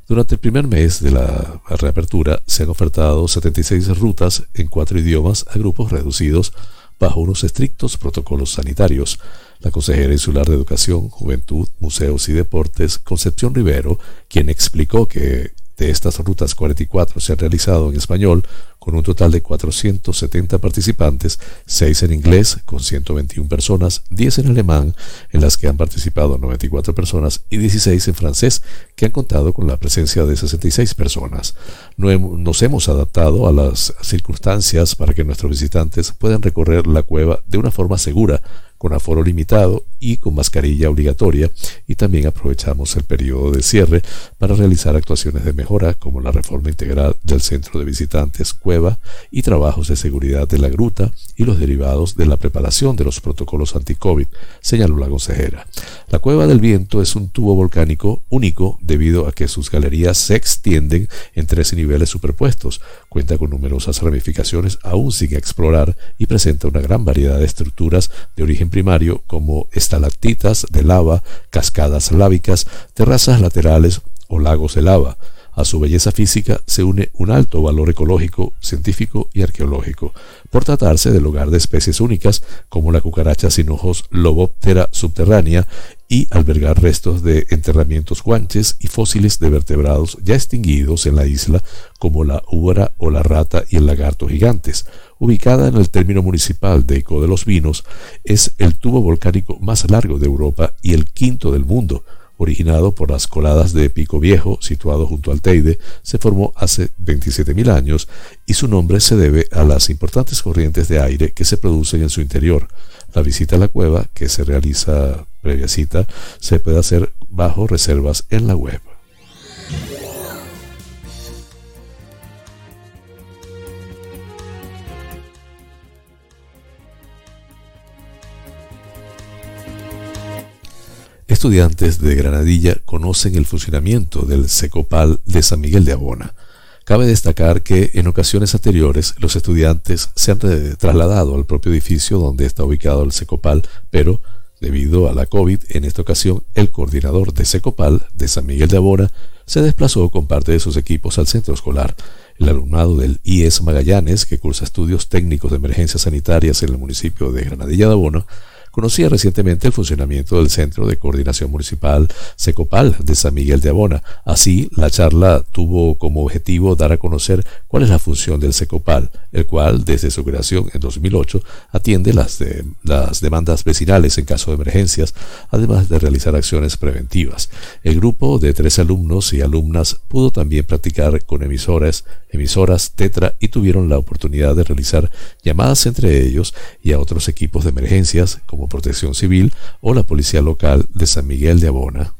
Durante el primer mes de la reapertura se han ofertado 76 rutas en cuatro idiomas a grupos reducidos bajo unos estrictos protocolos sanitarios. La consejera insular de Educación, Juventud, Museos y Deportes, Concepción Rivero, quien explicó que De estas rutas 44 se han realizado en español con un total de 470 participantes, 6 en inglés con 121 personas, 10 en alemán en las que han participado 94 personas y 16 en francés que han contado con la presencia de 66 personas. Nos hemos adaptado a las circunstancias para que nuestros visitantes puedan recorrer la cueva de una forma segura con aforo limitado y con mascarilla obligatoria. Y también aprovechamos el periodo de cierre para realizar actuaciones de mejora como la reforma integral del centro de visitantes cueva y trabajos de seguridad de la gruta y los derivados de la preparación de los protocolos anti-COVID, señaló la consejera. La cueva del viento es un tubo volcánico único debido a que sus galerías se extienden en 13 niveles superpuestos, cuenta con numerosas ramificaciones aún sin explorar y presenta una gran variedad de estructuras de origen primario como estalactitas de lava, cascadas lábicas, terrazas laterales o lagos de lava. A su belleza física se une un alto valor ecológico, científico y arqueológico, por tratarse del hogar de especies únicas como la cucaracha sin ojos Loboptera subterránea y albergar restos de enterramientos guanches y fósiles de vertebrados ya extinguidos en la isla como la úbara o la rata y el lagarto gigantes. Ubicada en el término municipal de Eco de los Vinos, es el tubo volcánico más largo de Europa y el quinto del mundo, originado por las coladas de Pico Viejo, situado junto al Teide, se formó hace 27.000 años y su nombre se debe a las importantes corrientes de aire que se producen en su interior. La visita a la cueva, que se realiza previa cita, se puede hacer bajo reservas en la web. Estudiantes de Granadilla conocen el funcionamiento del Secopal de San Miguel de Abona. Cabe destacar que en ocasiones anteriores los estudiantes se han trasladado al propio edificio donde está ubicado el Secopal, pero debido a la COVID, en esta ocasión el coordinador de Secopal de San Miguel de Abona se desplazó con parte de sus equipos al centro escolar. El alumnado del IES Magallanes, que cursa estudios técnicos de emergencias sanitarias en el municipio de Granadilla de Abona, conocía recientemente el funcionamiento del Centro de Coordinación Municipal Secopal de San Miguel de Abona. Así, la charla tuvo como objetivo dar a conocer cuál es la función del Secopal, el cual desde su creación en 2008 atiende las, demandas vecinales en caso de emergencias, además de realizar acciones preventivas. El grupo de tres alumnos y alumnas pudo también practicar con emisoras, emisoras Tetra y tuvieron la oportunidad de realizar llamadas entre ellos y a otros equipos de emergencias como Protección Civil o la Policía Local de San Miguel de Abona.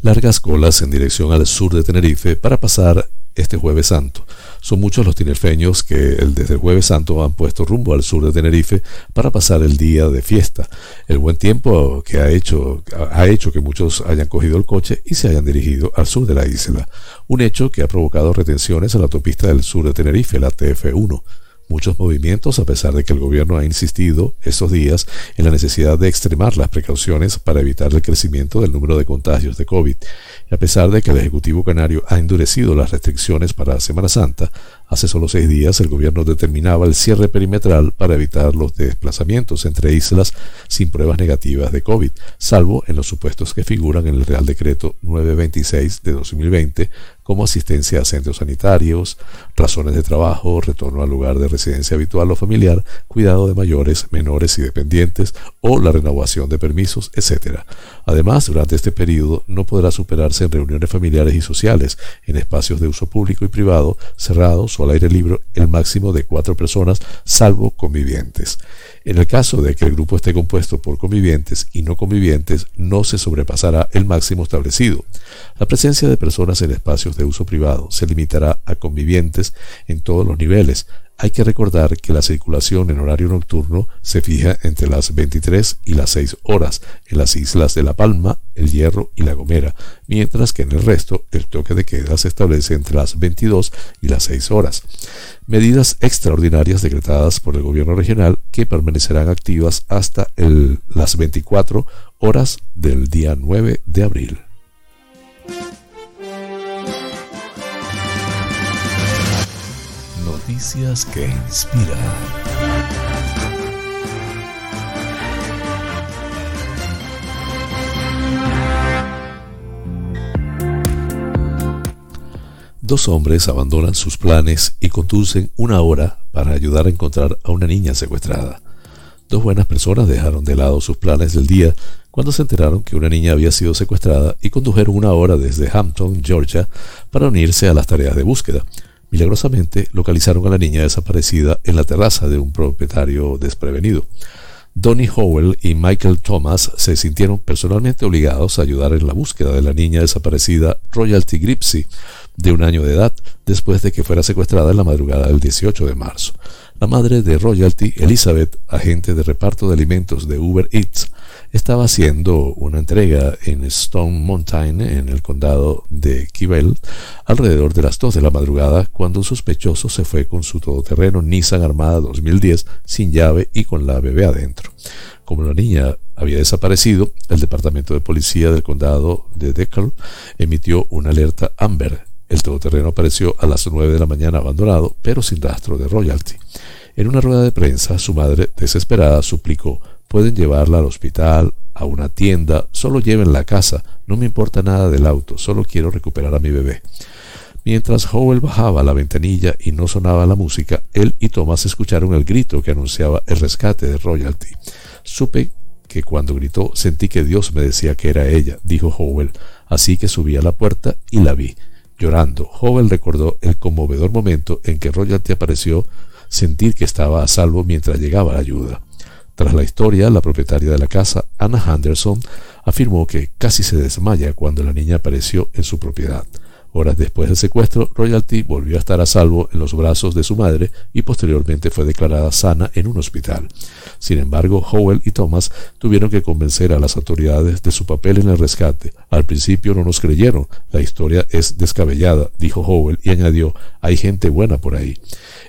Largas colas en dirección al sur de Tenerife para pasar este jueves santo. Son muchos los tinerfeños que desde el jueves santo han puesto rumbo al sur de Tenerife para pasar el día de fiesta. El buen tiempo que ha hecho, ha hecho que muchos hayan cogido el coche y se hayan dirigido al sur de la isla. Un hecho que ha provocado retenciones en la autopista del sur de Tenerife, la TF1 muchos movimientos a pesar de que el gobierno ha insistido estos días en la necesidad de extremar las precauciones para evitar el crecimiento del número de contagios de COVID. Y a pesar de que el Ejecutivo Canario ha endurecido las restricciones para Semana Santa, Hace solo seis días el gobierno determinaba el cierre perimetral para evitar los desplazamientos entre islas sin pruebas negativas de COVID, salvo en los supuestos que figuran en el Real Decreto 926 de 2020 como asistencia a centros sanitarios, razones de trabajo, retorno al lugar de residencia habitual o familiar, cuidado de mayores, menores y dependientes o la renovación de permisos, etc. Además, durante este periodo no podrá superarse en reuniones familiares y sociales, en espacios de uso público y privado cerrados al aire libre el máximo de cuatro personas, salvo convivientes. En el caso de que el grupo esté compuesto por convivientes y no convivientes, no se sobrepasará el máximo establecido. La presencia de personas en espacios de uso privado se limitará a convivientes en todos los niveles, hay que recordar que la circulación en horario nocturno se fija entre las 23 y las 6 horas en las islas de La Palma, El Hierro y La Gomera, mientras que en el resto el toque de queda se establece entre las 22 y las 6 horas. Medidas extraordinarias decretadas por el gobierno regional que permanecerán activas hasta las 24 horas del día 9 de abril. Noticias que inspiran. Dos hombres abandonan sus planes y conducen una hora para ayudar a encontrar a una niña secuestrada. Dos buenas personas dejaron de lado sus planes del día cuando se enteraron que una niña había sido secuestrada y condujeron una hora desde Hampton, Georgia, para unirse a las tareas de búsqueda. Milagrosamente localizaron a la niña desaparecida en la terraza de un propietario desprevenido. Donnie Howell y Michael Thomas se sintieron personalmente obligados a ayudar en la búsqueda de la niña desaparecida Royalty Gripsy, de un año de edad, después de que fuera secuestrada en la madrugada del 18 de marzo. La madre de Royalty, Elizabeth, agente de reparto de alimentos de Uber Eats, estaba haciendo una entrega en Stone Mountain, en el condado de Kibel, alrededor de las 2 de la madrugada, cuando un sospechoso se fue con su todoterreno Nissan Armada 2010 sin llave y con la bebé adentro. Como la niña había desaparecido, el departamento de policía del condado de Decal emitió una alerta Amber el todoterreno apareció a las 9 de la mañana abandonado, pero sin rastro de royalty. En una rueda de prensa, su madre, desesperada, suplicó, pueden llevarla al hospital, a una tienda, solo lleven la casa, no me importa nada del auto, solo quiero recuperar a mi bebé. Mientras Howell bajaba la ventanilla y no sonaba la música, él y Thomas escucharon el grito que anunciaba el rescate de royalty. Supe que cuando gritó sentí que Dios me decía que era ella, dijo Howell, así que subí a la puerta y la vi. Llorando, Howell recordó el conmovedor momento en que Royalty apareció sentir que estaba a salvo mientras llegaba la ayuda. Tras la historia, la propietaria de la casa, Anna Henderson, afirmó que casi se desmaya cuando la niña apareció en su propiedad. Horas después del secuestro, Royalty volvió a estar a salvo en los brazos de su madre y posteriormente fue declarada sana en un hospital. Sin embargo, Howell y Thomas tuvieron que convencer a las autoridades de su papel en el rescate. Al principio no nos creyeron, la historia es descabellada, dijo Howell y añadió, hay gente buena por ahí.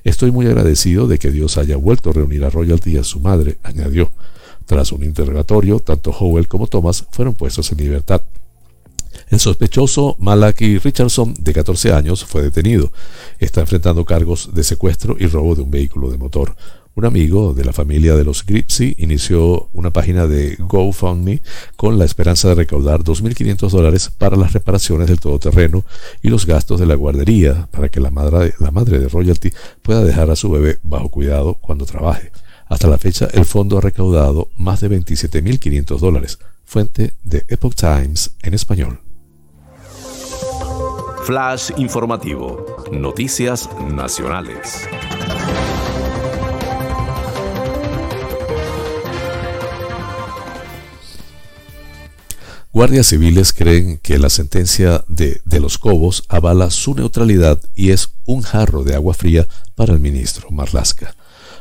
Estoy muy agradecido de que Dios haya vuelto a reunir a Royalty y a su madre, añadió. Tras un interrogatorio, tanto Howell como Thomas fueron puestos en libertad. El sospechoso Malachi Richardson, de 14 años, fue detenido. Está enfrentando cargos de secuestro y robo de un vehículo de motor. Un amigo de la familia de los Gripsy inició una página de GoFundMe con la esperanza de recaudar 2.500 dólares para las reparaciones del todoterreno y los gastos de la guardería para que la madre, la madre de Royalty pueda dejar a su bebé bajo cuidado cuando trabaje. Hasta la fecha, el fondo ha recaudado más de 27.500 dólares. Fuente de Epoch Times en español. Flash informativo. Noticias nacionales. Guardias civiles creen que la sentencia de, de los Cobos avala su neutralidad y es un jarro de agua fría para el ministro Marlasca.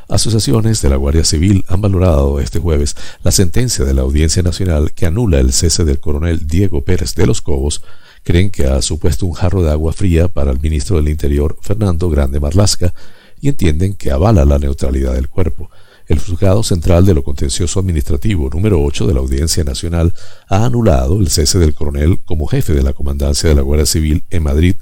Asociaciones de la Guardia Civil han valorado este jueves la sentencia de la Audiencia Nacional que anula el cese del coronel Diego Pérez de los Cobos creen que ha supuesto un jarro de agua fría para el ministro del Interior, Fernando Grande Marlasca, y entienden que avala la neutralidad del cuerpo. El Juzgado Central de lo Contencioso Administrativo número 8 de la Audiencia Nacional ha anulado el cese del coronel como jefe de la Comandancia de la Guardia Civil en Madrid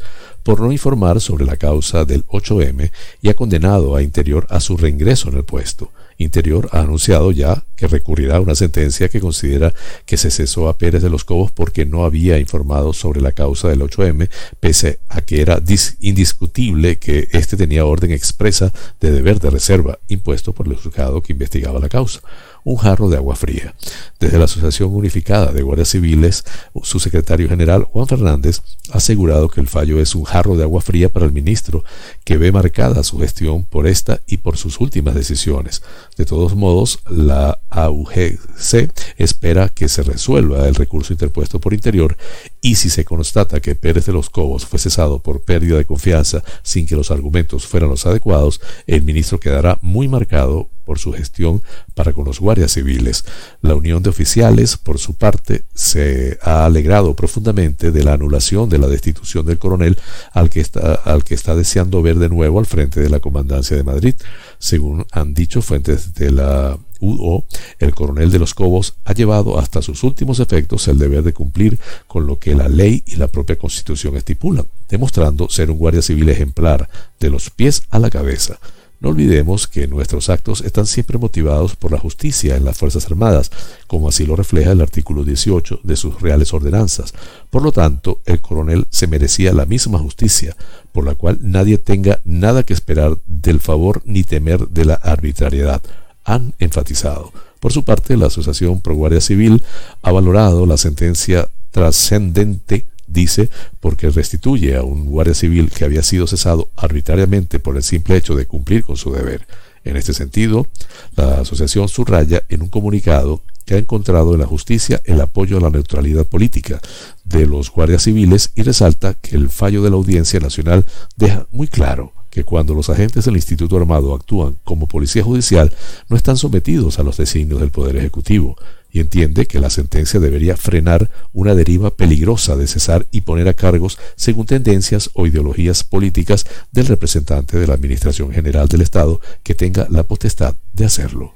por no informar sobre la causa del 8M y ha condenado a Interior a su reingreso en el puesto. Interior ha anunciado ya que recurrirá a una sentencia que considera que se cesó a Pérez de los Cobos porque no había informado sobre la causa del 8M, pese a que era indiscutible que éste tenía orden expresa de deber de reserva impuesto por el juzgado que investigaba la causa un jarro de agua fría. Desde la Asociación Unificada de Guardias Civiles, su secretario general, Juan Fernández, ha asegurado que el fallo es un jarro de agua fría para el ministro, que ve marcada su gestión por esta y por sus últimas decisiones. De todos modos, la AUGC espera que se resuelva el recurso interpuesto por Interior y si se constata que Pérez de los Cobos fue cesado por pérdida de confianza sin que los argumentos fueran los adecuados, el ministro quedará muy marcado por su gestión para con los guardias civiles. La Unión de Oficiales, por su parte, se ha alegrado profundamente de la anulación de la destitución del coronel al que está, al que está deseando ver de nuevo al frente de la Comandancia de Madrid. Según han dicho fuentes de la UO, el coronel de los Cobos ha llevado hasta sus últimos efectos el deber de cumplir con lo que la ley y la propia constitución estipulan, demostrando ser un guardia civil ejemplar de los pies a la cabeza. No olvidemos que nuestros actos están siempre motivados por la justicia en las Fuerzas Armadas, como así lo refleja el artículo 18 de sus reales ordenanzas. Por lo tanto, el coronel se merecía la misma justicia, por la cual nadie tenga nada que esperar del favor ni temer de la arbitrariedad, han enfatizado. Por su parte, la Asociación Pro Guardia Civil ha valorado la sentencia trascendente dice porque restituye a un guardia civil que había sido cesado arbitrariamente por el simple hecho de cumplir con su deber. En este sentido, la asociación subraya en un comunicado que ha encontrado en la justicia el apoyo a la neutralidad política de los guardias civiles y resalta que el fallo de la Audiencia Nacional deja muy claro que cuando los agentes del Instituto Armado actúan como policía judicial no están sometidos a los designios del Poder Ejecutivo, entiende que la sentencia debería frenar una deriva peligrosa de cesar y poner a cargos según tendencias o ideologías políticas del representante de la Administración General del Estado que tenga la potestad de hacerlo.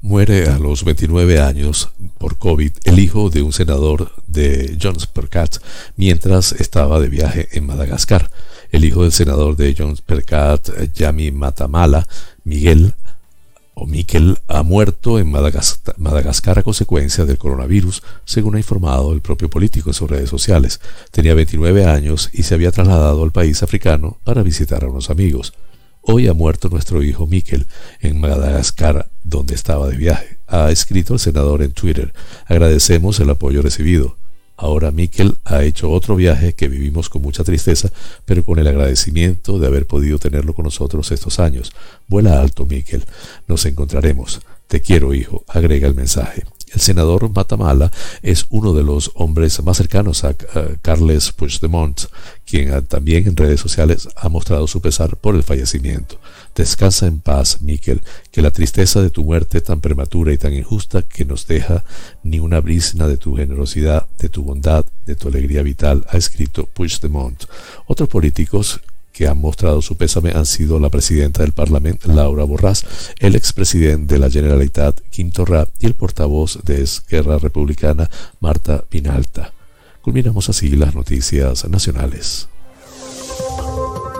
Muere a los 29 años por COVID el hijo de un senador de Jones Percat mientras estaba de viaje en Madagascar. El hijo del senador de Jones Percat, Yami Matamala, Miguel o Miquel, ha muerto en Madagascar, Madagascar, a consecuencia del coronavirus, según ha informado el propio político en sus redes sociales. Tenía 29 años y se había trasladado al país africano para visitar a unos amigos. Hoy ha muerto nuestro hijo Miquel en Madagascar, donde estaba de viaje. Ha escrito el senador en Twitter. Agradecemos el apoyo recibido. Ahora Miquel ha hecho otro viaje que vivimos con mucha tristeza, pero con el agradecimiento de haber podido tenerlo con nosotros estos años. Vuela alto, Miquel. Nos encontraremos. Te quiero, hijo, agrega el mensaje. El senador Matamala es uno de los hombres más cercanos a Carles Puigdemont, quien también en redes sociales ha mostrado su pesar por el fallecimiento. Descansa en paz, Miquel, que la tristeza de tu muerte tan prematura y tan injusta que nos deja ni una brisna de tu generosidad, de tu bondad, de tu alegría vital, ha escrito Puigdemont. Otros políticos que han mostrado su pésame han sido la presidenta del Parlamento, Laura Borràs, el expresidente de la Generalitat, Quim Torra, y el portavoz de Esquerra Republicana, Marta Pinalta. Culminamos así las noticias nacionales.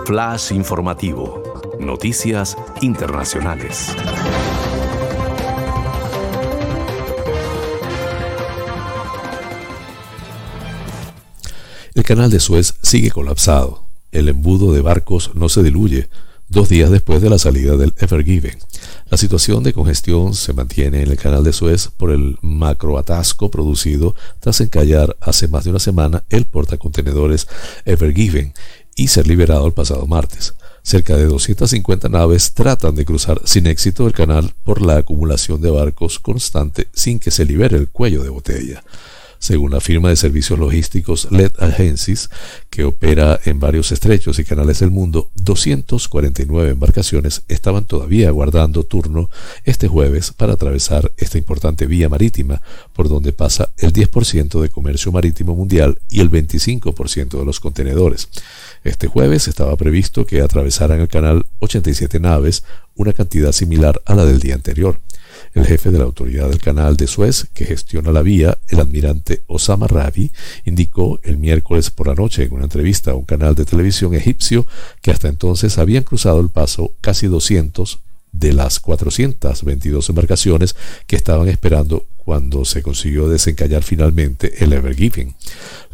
Flash informativo. Noticias internacionales. El canal de Suez sigue colapsado el embudo de barcos no se diluye dos días después de la salida del Ever Given. La situación de congestión se mantiene en el canal de Suez por el macroatasco producido tras encallar hace más de una semana el portacontenedores Ever Given y ser liberado el pasado martes. Cerca de 250 naves tratan de cruzar sin éxito el canal por la acumulación de barcos constante sin que se libere el cuello de botella según la firma de servicios logísticos LED Agencies, que opera en varios estrechos y canales del mundo, 249 embarcaciones estaban todavía aguardando turno este jueves para atravesar esta importante vía marítima, por donde pasa el 10% de comercio marítimo mundial y el 25% de los contenedores. Este jueves estaba previsto que atravesaran el canal 87 naves, una cantidad similar a la del día anterior. El jefe de la autoridad del canal de Suez, que gestiona la vía, el almirante Osama Rabi, indicó el miércoles por la noche en una entrevista a un canal de televisión egipcio que hasta entonces habían cruzado el paso casi 200 de las 422 embarcaciones que estaban esperando cuando se consiguió desencallar finalmente el Ever Given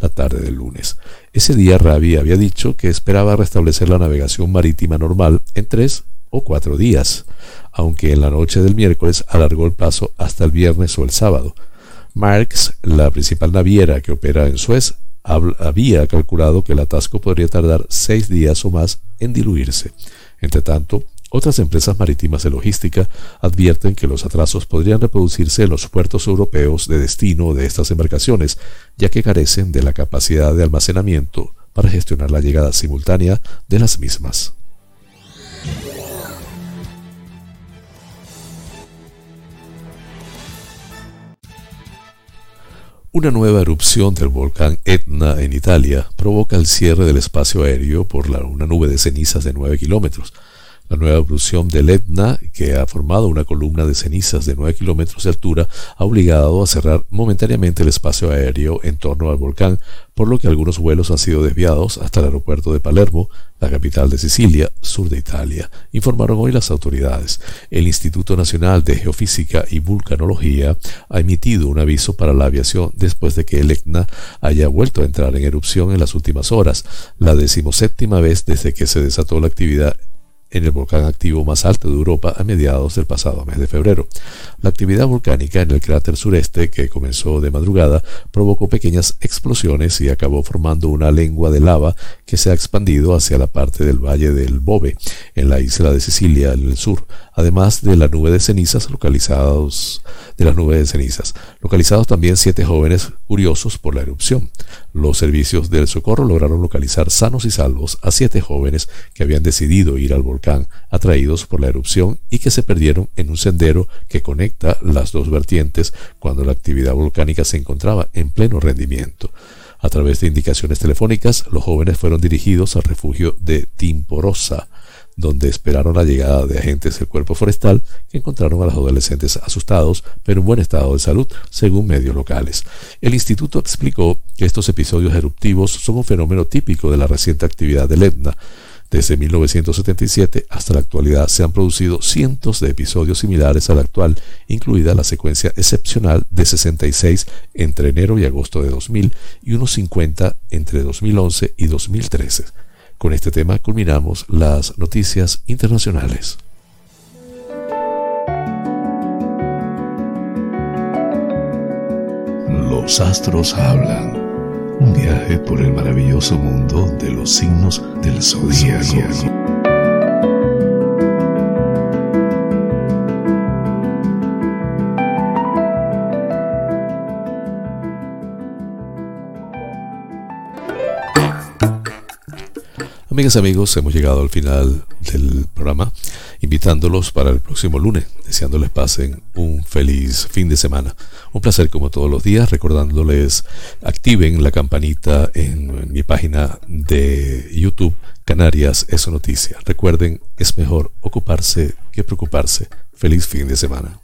la tarde del lunes. Ese día Rabi había dicho que esperaba restablecer la navegación marítima normal en tres o cuatro días, aunque en la noche del miércoles alargó el paso hasta el viernes o el sábado. Marx, la principal naviera que opera en Suez, había calculado que el atasco podría tardar seis días o más en diluirse. Entre tanto, otras empresas marítimas de logística advierten que los atrasos podrían reproducirse en los puertos europeos de destino de estas embarcaciones, ya que carecen de la capacidad de almacenamiento para gestionar la llegada simultánea de las mismas. Una nueva erupción del volcán Etna en Italia provoca el cierre del espacio aéreo por una nube de cenizas de 9 kilómetros. La nueva erupción del Etna, que ha formado una columna de cenizas de 9 kilómetros de altura, ha obligado a cerrar momentáneamente el espacio aéreo en torno al volcán, por lo que algunos vuelos han sido desviados hasta el aeropuerto de Palermo, la capital de Sicilia, sur de Italia, informaron hoy las autoridades. El Instituto Nacional de Geofísica y Vulcanología ha emitido un aviso para la aviación después de que el Etna haya vuelto a entrar en erupción en las últimas horas, la decimoséptima vez desde que se desató la actividad en el volcán activo más alto de Europa a mediados del pasado mes de febrero. La actividad volcánica en el cráter sureste, que comenzó de madrugada, provocó pequeñas explosiones y acabó formando una lengua de lava que se ha expandido hacia la parte del valle del Bove, en la isla de Sicilia, en el sur, además de la nube de cenizas localizados de las nubes de cenizas, localizados también siete jóvenes curiosos por la erupción. Los servicios del socorro lograron localizar sanos y salvos a siete jóvenes que habían decidido ir al volcán, atraídos por la erupción y que se perdieron en un sendero que conecta las dos vertientes cuando la actividad volcánica se encontraba en pleno rendimiento. A través de indicaciones telefónicas, los jóvenes fueron dirigidos al refugio de Timporosa, donde esperaron la llegada de agentes del cuerpo forestal que encontraron a los adolescentes asustados pero en buen estado de salud, según medios locales. El instituto explicó que estos episodios eruptivos son un fenómeno típico de la reciente actividad del Etna. Desde 1977 hasta la actualidad se han producido cientos de episodios similares al actual, incluida la secuencia excepcional de 66 entre enero y agosto de 2000 y unos 50 entre 2011 y 2013. Con este tema culminamos las noticias internacionales. Los astros hablan. Un viaje por el maravilloso mundo de los signos del zodíaco. Amigas amigos, hemos llegado al final del programa, invitándolos para el próximo lunes, deseándoles pasen un feliz fin de semana. Un placer como todos los días, recordándoles activen la campanita en, mi página de YouTube, Canarias es noticia. Recuerden, es mejor ocuparse que preocuparse. Feliz fin de semana.